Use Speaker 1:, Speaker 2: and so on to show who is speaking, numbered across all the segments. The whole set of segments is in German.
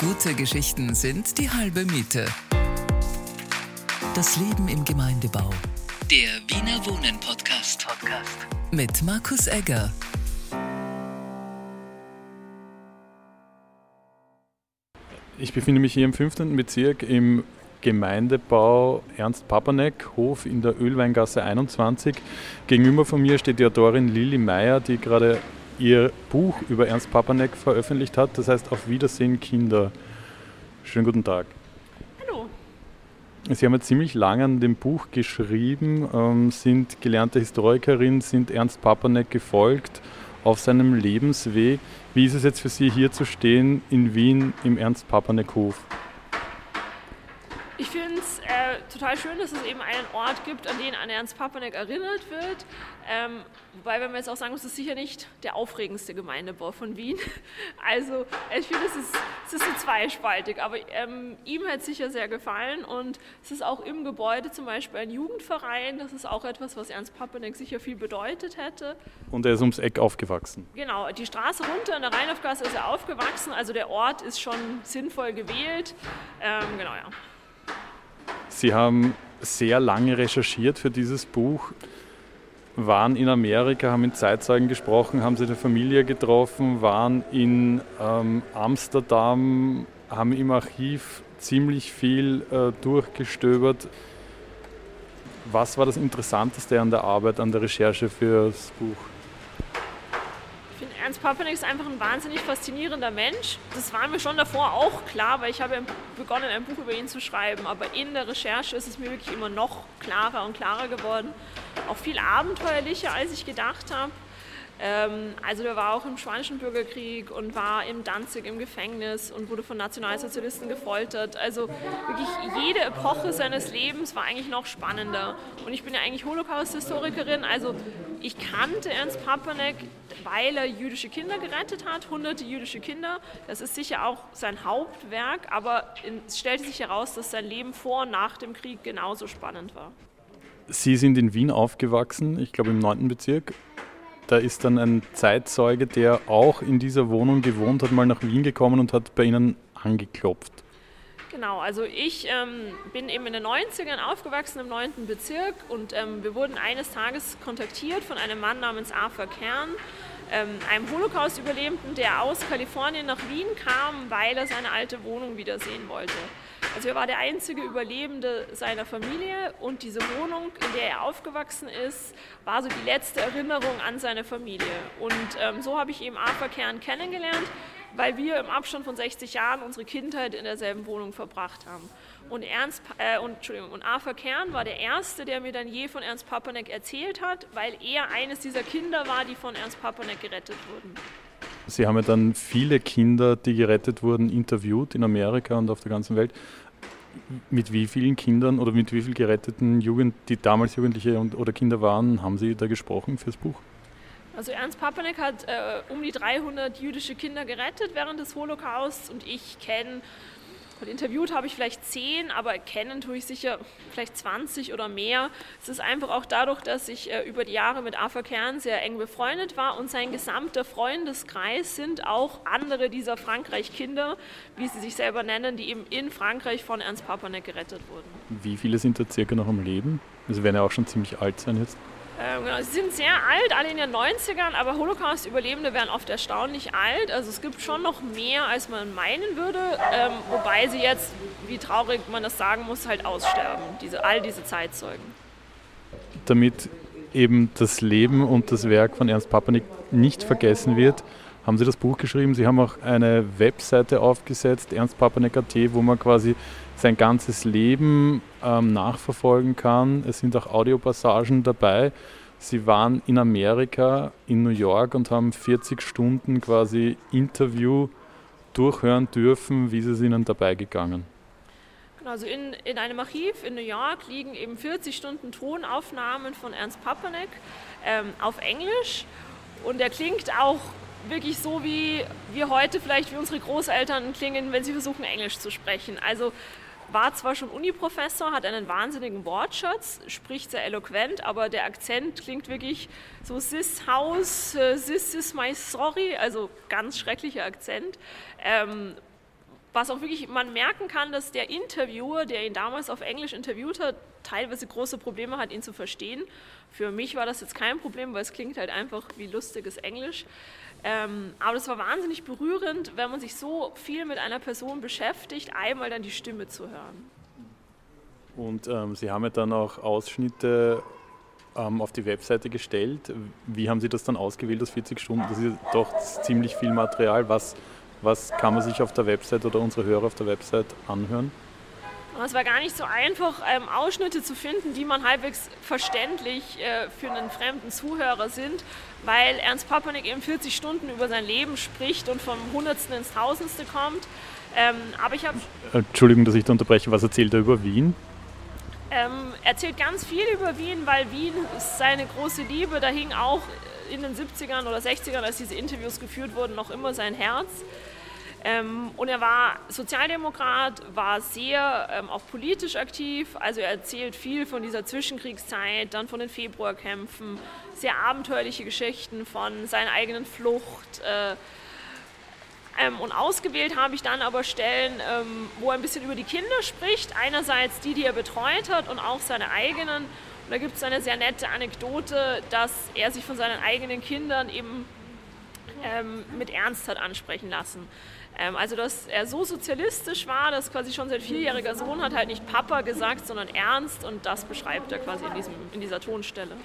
Speaker 1: Gute Geschichten sind die halbe Miete. Das Leben im Gemeindebau. Der Wiener Wohnen Podcast. Podcast. Mit Markus Egger.
Speaker 2: Ich befinde mich hier im 15. Bezirk im Gemeindebau Ernst Papanek, Hof in der Ölweingasse 21. Gegenüber von mir steht die Autorin Lili Meyer, die gerade ihr Buch über Ernst Papanek veröffentlicht hat. Das heißt Auf Wiedersehen Kinder. Schönen guten Tag.
Speaker 3: Hallo.
Speaker 2: Sie haben ja ziemlich lange an dem Buch geschrieben, ähm, sind gelernte Historikerin, sind Ernst Papanek gefolgt auf seinem Lebensweg. Wie ist es jetzt für Sie hier zu stehen in Wien im Ernst Papanek Hof?
Speaker 3: Ich äh, total schön, dass es eben einen Ort gibt, an den an Ernst Papanek erinnert wird. Ähm, wobei, wenn man jetzt auch sagen muss, es ist sicher nicht der aufregendste Gemeindebau von Wien. Also ich finde, es ist, es ist so zweispaltig, aber ähm, ihm hat es sicher sehr gefallen und es ist auch im Gebäude zum Beispiel ein Jugendverein. Das ist auch etwas, was Ernst Papanek sicher viel bedeutet hätte.
Speaker 2: Und er ist ums Eck aufgewachsen.
Speaker 3: Genau, die Straße runter in der Rheinhofgasse ist er aufgewachsen, also der Ort ist schon sinnvoll gewählt. Ähm, genau, ja.
Speaker 2: Sie haben sehr lange recherchiert für dieses Buch, waren in Amerika, haben mit Zeitzeugen gesprochen, haben Sie eine Familie getroffen, waren in ähm, Amsterdam, haben im Archiv ziemlich viel äh, durchgestöbert. Was war das Interessanteste an der Arbeit, an der Recherche für das Buch?
Speaker 3: Ernst Papanek ist einfach ein wahnsinnig faszinierender Mensch. Das war mir schon davor auch klar, weil ich habe begonnen, ein Buch über ihn zu schreiben. Aber in der Recherche ist es mir wirklich immer noch klarer und klarer geworden. Auch viel abenteuerlicher, als ich gedacht habe. Ähm, also der war auch im Spanischen Bürgerkrieg und war im Danzig im Gefängnis und wurde von Nationalsozialisten gefoltert. Also wirklich jede Epoche seines Lebens war eigentlich noch spannender. Und ich bin ja eigentlich Holocaust-Historikerin, also ich kannte Ernst Papanek, weil er jüdische Kinder gerettet hat, hunderte jüdische Kinder. Das ist sicher auch sein Hauptwerk, aber es stellte sich heraus, dass sein Leben vor und nach dem Krieg genauso spannend war.
Speaker 2: Sie sind in Wien aufgewachsen, ich glaube im 9. Bezirk. Da ist dann ein Zeitzeuge, der auch in dieser Wohnung gewohnt hat, mal nach Wien gekommen und hat bei Ihnen angeklopft.
Speaker 3: Genau, also ich ähm, bin eben in den 90ern aufgewachsen im 9. Bezirk und ähm, wir wurden eines Tages kontaktiert von einem Mann namens Arthur Kern, ähm, einem Holocaust-Überlebenden, der aus Kalifornien nach Wien kam, weil er seine alte Wohnung wiedersehen wollte. Also er war der einzige Überlebende seiner Familie und diese Wohnung, in der er aufgewachsen ist, war so die letzte Erinnerung an seine Familie. Und ähm, so habe ich eben Arthur Kern kennengelernt, weil wir im Abstand von 60 Jahren unsere Kindheit in derselben Wohnung verbracht haben. Und, Ernst, äh, und, Entschuldigung, und Arthur Kern war der Erste, der mir dann je von Ernst Papanek erzählt hat, weil er eines dieser Kinder war, die von Ernst Papanek gerettet wurden.
Speaker 2: Sie haben ja dann viele Kinder, die gerettet wurden, interviewt in Amerika und auf der ganzen Welt. Mit wie vielen Kindern oder mit wie vielen geretteten Jugend, die damals Jugendliche und, oder Kinder waren, haben Sie da gesprochen fürs Buch?
Speaker 3: Also Ernst Papanek hat äh, um die 300 jüdische Kinder gerettet während des Holocausts und ich kenne und interviewt habe ich vielleicht zehn, aber kennen tue ich sicher vielleicht 20 oder mehr. Es ist einfach auch dadurch, dass ich äh, über die Jahre mit Arthur Kern sehr eng befreundet war und sein gesamter Freundeskreis sind auch andere dieser Frankreich-Kinder, wie sie sich selber nennen, die eben in Frankreich von Ernst Papanek gerettet wurden.
Speaker 2: Wie viele sind da circa noch am Leben? Also werden ja auch schon ziemlich alt sein jetzt.
Speaker 3: Ähm, genau, sie sind sehr alt, alle in den 90ern, aber Holocaust-Überlebende werden oft erstaunlich alt. Also es gibt schon noch mehr, als man meinen würde, ähm, wobei sie jetzt, wie traurig man das sagen muss, halt aussterben, diese, all diese Zeitzeugen.
Speaker 2: Damit eben das Leben und das Werk von Ernst Papanik nicht vergessen wird, haben Sie das Buch geschrieben. Sie haben auch eine Webseite aufgesetzt, ernstpapanek.at, wo man quasi sein ganzes Leben ähm, nachverfolgen kann. Es sind auch Audiopassagen dabei. Sie waren in Amerika, in New York und haben 40 Stunden quasi Interview durchhören dürfen. Wie ist es Ihnen dabei gegangen?
Speaker 3: Genau, also in, in einem Archiv in New York liegen eben 40 Stunden Tonaufnahmen von Ernst Papanek ähm, auf Englisch. Und er klingt auch wirklich so, wie wir heute vielleicht wie unsere Großeltern klingen, wenn sie versuchen, Englisch zu sprechen. Also war zwar schon Uni-Professor, hat einen wahnsinnigen Wortschatz, spricht sehr eloquent, aber der Akzent klingt wirklich so Sis House, äh, Sis is my sorry, also ganz schrecklicher Akzent. Ähm, was auch wirklich man merken kann, dass der Interviewer, der ihn damals auf Englisch interviewt hat, teilweise große Probleme hat, ihn zu verstehen. Für mich war das jetzt kein Problem, weil es klingt halt einfach wie lustiges Englisch. Ähm, aber das war wahnsinnig berührend, wenn man sich so viel mit einer Person beschäftigt, einmal dann die Stimme zu hören.
Speaker 2: Und ähm, Sie haben ja dann auch Ausschnitte ähm, auf die Webseite gestellt. Wie haben Sie das dann ausgewählt, das 40 Stunden? Das ist doch ziemlich viel Material. Was, was kann man sich auf der Website oder unsere Hörer auf der Website anhören?
Speaker 3: Es war gar nicht so einfach, ähm, Ausschnitte zu finden, die man halbwegs verständlich äh, für einen fremden Zuhörer sind, weil Ernst Papanek eben 40 Stunden über sein Leben spricht und vom Hundertsten ins Tausendste kommt. Ähm, aber ich habe.
Speaker 2: Entschuldigung, dass ich da unterbreche. Was erzählt er über Wien?
Speaker 3: Ähm, erzählt ganz viel über Wien, weil Wien ist seine große Liebe. Da hing auch in den 70ern oder 60ern, als diese Interviews geführt wurden, noch immer sein Herz. Ähm, und er war Sozialdemokrat, war sehr ähm, auch politisch aktiv. Also er erzählt viel von dieser Zwischenkriegszeit, dann von den Februarkämpfen, sehr abenteuerliche Geschichten von seiner eigenen Flucht. Äh, ähm, und ausgewählt habe ich dann aber Stellen, ähm, wo er ein bisschen über die Kinder spricht. Einerseits die, die er betreut hat und auch seine eigenen. Und da gibt es eine sehr nette Anekdote, dass er sich von seinen eigenen Kindern eben ähm, mit Ernst hat ansprechen lassen. Ähm, also, dass er so sozialistisch war, dass quasi schon sein vierjähriger Sohn hat halt nicht Papa gesagt, sondern Ernst und das beschreibt er quasi in, diesem, in dieser Tonstelle.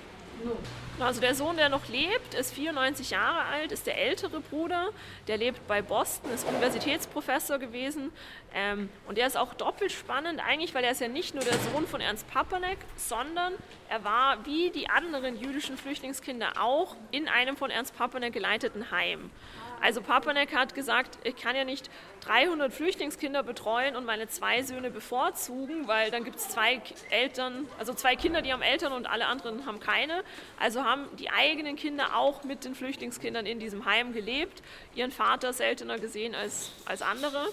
Speaker 3: Also der Sohn, der noch lebt, ist 94 Jahre alt, ist der ältere Bruder, der lebt bei Boston, ist Universitätsprofessor gewesen ähm, und der ist auch doppelt spannend eigentlich, weil er ist ja nicht nur der Sohn von Ernst Papanek, sondern er war wie die anderen jüdischen Flüchtlingskinder auch in einem von Ernst Papanek geleiteten Heim. Also Papanek hat gesagt, ich kann ja nicht 300 Flüchtlingskinder betreuen und meine zwei Söhne bevorzugen, weil dann gibt es zwei Eltern, also zwei Kinder, die haben Eltern und alle anderen haben keine. Also haben die eigenen Kinder auch mit den Flüchtlingskindern in diesem Heim gelebt, ihren Vater seltener gesehen als, als andere.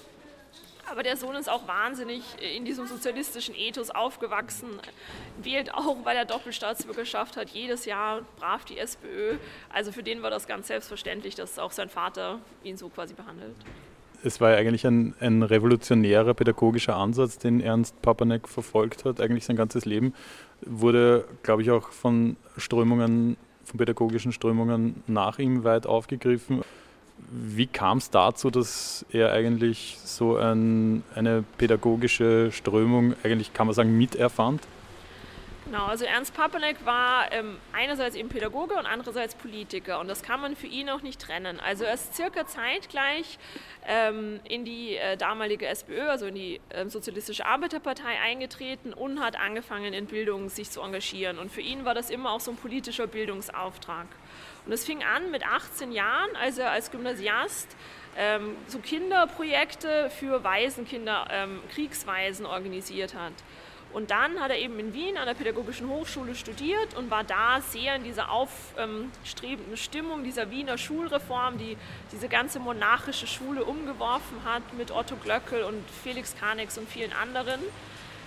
Speaker 3: Aber der Sohn ist auch wahnsinnig in diesem sozialistischen Ethos aufgewachsen, wählt auch, weil er Doppelstaatsbürgerschaft hat, jedes Jahr brav die SPÖ. Also für den war das ganz selbstverständlich, dass auch sein Vater ihn so quasi behandelt.
Speaker 2: Es war ja eigentlich ein, ein revolutionärer pädagogischer Ansatz, den Ernst Papanek verfolgt hat, eigentlich sein ganzes Leben. Wurde, glaube ich, auch von Strömungen, von pädagogischen Strömungen nach ihm weit aufgegriffen. Wie kam es dazu, dass er eigentlich so ein, eine pädagogische Strömung, eigentlich kann man sagen, miterfand?
Speaker 3: Genau, also Ernst Papanek war ähm, einerseits eben Pädagoge und andererseits Politiker und das kann man für ihn auch nicht trennen. Also er ist circa zeitgleich ähm, in die äh, damalige SPÖ, also in die äh, Sozialistische Arbeiterpartei eingetreten und hat angefangen in Bildung sich zu engagieren und für ihn war das immer auch so ein politischer Bildungsauftrag. Und es fing an mit 18 Jahren, als er als Gymnasiast ähm, so Kinderprojekte für Waisenkinder, ähm, Kriegswaisen organisiert hat. Und dann hat er eben in Wien an der Pädagogischen Hochschule studiert und war da sehr in dieser aufstrebenden Stimmung dieser Wiener Schulreform, die diese ganze monarchische Schule umgeworfen hat mit Otto Glöckel und Felix Karnix und vielen anderen.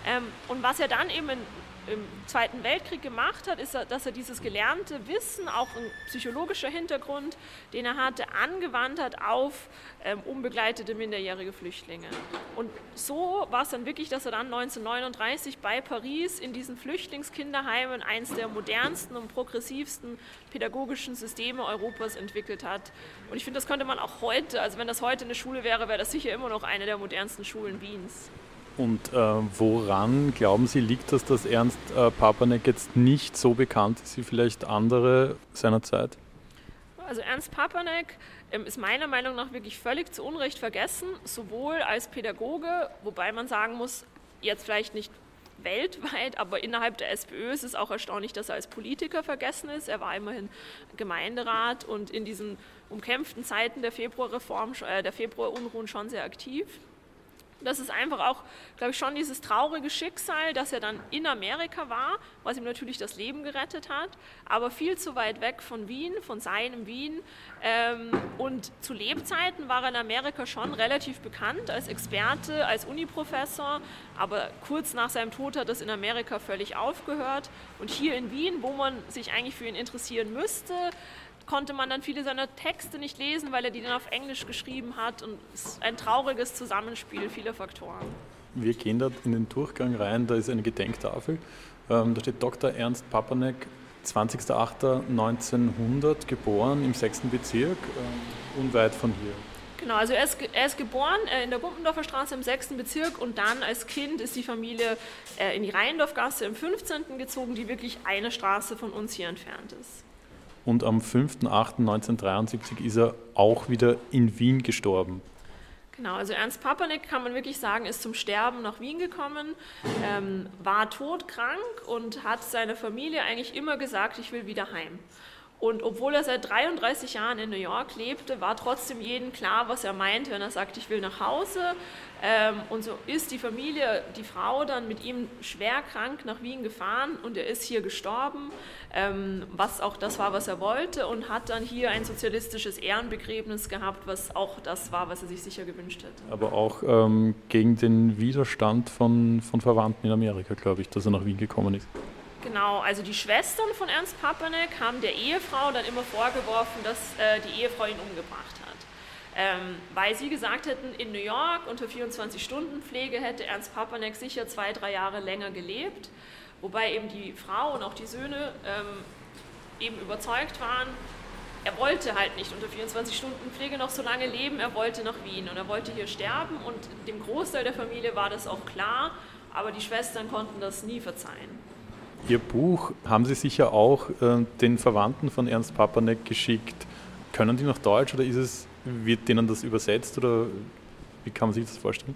Speaker 3: Ähm, und was er dann eben in im Zweiten Weltkrieg gemacht hat, ist, dass er dieses gelernte Wissen, auch ein psychologischer Hintergrund, den er hatte, angewandt hat auf ähm, unbegleitete minderjährige Flüchtlinge. Und so war es dann wirklich, dass er dann 1939 bei Paris in diesen Flüchtlingskinderheimen eines der modernsten und progressivsten pädagogischen Systeme Europas entwickelt hat. Und ich finde, das könnte man auch heute, also wenn das heute eine Schule wäre, wäre das sicher immer noch eine der modernsten Schulen Wiens.
Speaker 2: Und äh, woran glauben Sie, liegt das, dass Ernst äh, Papanek jetzt nicht so bekannt ist wie vielleicht andere seiner Zeit?
Speaker 3: Also Ernst Papanek ähm, ist meiner Meinung nach wirklich völlig zu Unrecht vergessen, sowohl als Pädagoge, wobei man sagen muss, jetzt vielleicht nicht weltweit, aber innerhalb der SPÖ ist es auch erstaunlich, dass er als Politiker vergessen ist. Er war immerhin Gemeinderat und in diesen umkämpften Zeiten der Februarreform, äh, der Februarunruhen schon sehr aktiv. Das ist einfach auch, glaube ich, schon dieses traurige Schicksal, dass er dann in Amerika war, was ihm natürlich das Leben gerettet hat, aber viel zu weit weg von Wien, von seinem Wien. Ähm, und zu Lebzeiten war er in Amerika schon relativ bekannt als Experte, als Uniprofessor, aber kurz nach seinem Tod hat das in Amerika völlig aufgehört. Und hier in Wien, wo man sich eigentlich für ihn interessieren müsste, konnte man dann viele seiner Texte nicht lesen, weil er die dann auf Englisch geschrieben hat. Und es ist ein trauriges Zusammenspiel vieler Faktoren.
Speaker 2: Wir gehen da in den Durchgang rein, da ist eine Gedenktafel. Ähm, da steht Dr. Ernst Papanek, 20.08.1900, geboren im 6. Bezirk, äh, unweit von hier.
Speaker 3: Genau, also er ist, er ist geboren äh, in der Gumpendorfer Straße im 6. Bezirk und dann als Kind ist die Familie äh, in die Rheindorfgasse im 15. gezogen, die wirklich eine Straße von uns hier entfernt ist.
Speaker 2: Und am 5.8.1973 ist er auch wieder in Wien gestorben.
Speaker 3: Genau, also Ernst Papanek kann man wirklich sagen, ist zum Sterben nach Wien gekommen, ähm, war todkrank und hat seiner Familie eigentlich immer gesagt, ich will wieder heim. Und obwohl er seit 33 Jahren in New York lebte, war trotzdem jedem klar, was er meint, wenn er sagt, ich will nach Hause. Ähm, und so ist die Familie, die Frau dann mit ihm schwer krank nach Wien gefahren und er ist hier gestorben, ähm, was auch das war, was er wollte und hat dann hier ein sozialistisches Ehrenbegräbnis gehabt, was auch das war, was er sich sicher gewünscht hätte.
Speaker 2: Aber auch ähm, gegen den Widerstand von, von Verwandten in Amerika, glaube ich, dass er nach Wien gekommen ist.
Speaker 3: Genau, also die Schwestern von Ernst Papanek haben der Ehefrau dann immer vorgeworfen, dass äh, die Ehefrau ihn umgebracht hat. Ähm, weil sie gesagt hätten, in New York unter 24-Stunden-Pflege hätte Ernst Papanek sicher zwei, drei Jahre länger gelebt, wobei eben die Frau und auch die Söhne ähm, eben überzeugt waren, er wollte halt nicht unter 24-Stunden-Pflege noch so lange leben, er wollte nach Wien und er wollte hier sterben und dem Großteil der Familie war das auch klar, aber die Schwestern konnten das nie verzeihen.
Speaker 2: Ihr Buch haben Sie sicher auch äh, den Verwandten von Ernst Papanek geschickt. Können die noch Deutsch oder ist es, wird denen das übersetzt oder wie kann man sich das vorstellen?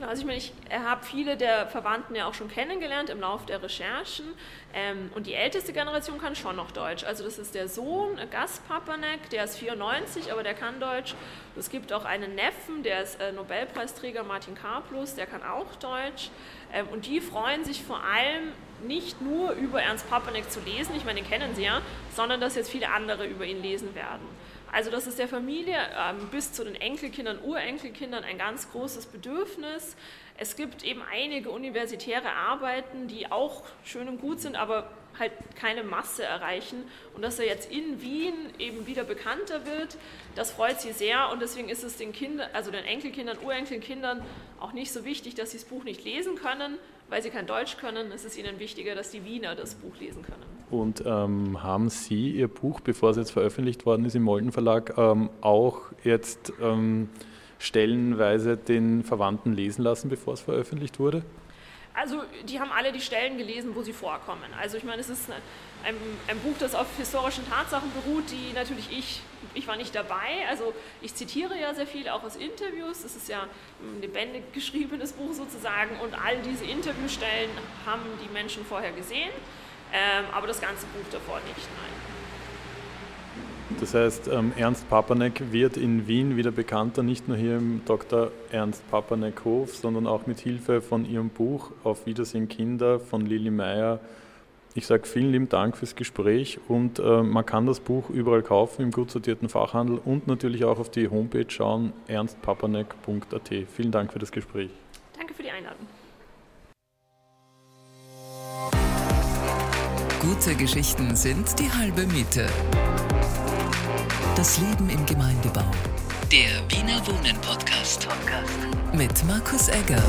Speaker 3: Genau, also ich meine, ich habe viele der Verwandten ja auch schon kennengelernt im Laufe der Recherchen ähm, und die älteste Generation kann schon noch Deutsch. Also das ist der Sohn, äh, Gas Papanek, der ist 94, aber der kann Deutsch. Es gibt auch einen Neffen, der ist äh, Nobelpreisträger Martin Karplus, der kann auch Deutsch. Ähm, und die freuen sich vor allem nicht nur über Ernst Papanek zu lesen, ich meine, den kennen Sie ja, sondern dass jetzt viele andere über ihn lesen werden. Also das ist der Familie ähm, bis zu den Enkelkindern, Urenkelkindern ein ganz großes Bedürfnis. Es gibt eben einige universitäre Arbeiten, die auch schön und gut sind, aber halt keine Masse erreichen. Und dass er jetzt in Wien eben wieder bekannter wird, das freut sie sehr. Und deswegen ist es den Kindern, also den Enkelkindern, Urenkelkindern auch nicht so wichtig, dass sie das Buch nicht lesen können, weil sie kein Deutsch können. Es ist ihnen wichtiger, dass die Wiener das Buch lesen können.
Speaker 2: Und ähm, haben Sie Ihr Buch, bevor es jetzt veröffentlicht worden ist im Molden Verlag, ähm, auch jetzt ähm, stellenweise den Verwandten lesen lassen, bevor es veröffentlicht wurde?
Speaker 3: Also die haben alle die Stellen gelesen, wo sie vorkommen. Also ich meine, es ist ein, ein, Buch, das auf historischen Tatsachen beruht, die natürlich ich, ich war nicht dabei. Also ich zitiere ja sehr viel auch aus Interviews. Es ist ja ein lebendig geschriebenes Buch sozusagen und all diese Interviewstellen haben die Menschen vorher gesehen, ähm, aber das ganze Buch davor nicht, nein.
Speaker 2: Das heißt, ähm, Ernst Papanek wird in Wien wieder bekannter, nicht nur hier im Dr. Ernst Papanek Hof, sondern auch mit Hilfe von ihrem Buch Auf Wiedersehen Kinder von Lili Meyer. Ich sage vielen lieben Dank fürs Gespräch und äh, man kann das Buch überall kaufen im gut sortierten Fachhandel und natürlich auch auf die Homepage schauen, ernstpapanek.at. Vielen Dank für das Gespräch.
Speaker 3: Danke für die Einladung.
Speaker 1: Gute Geschichten sind die halbe Miete. Das Leben im Gemeindebau. Der Wiener Wohnen Podcast. Podcast. Mit Markus Egger.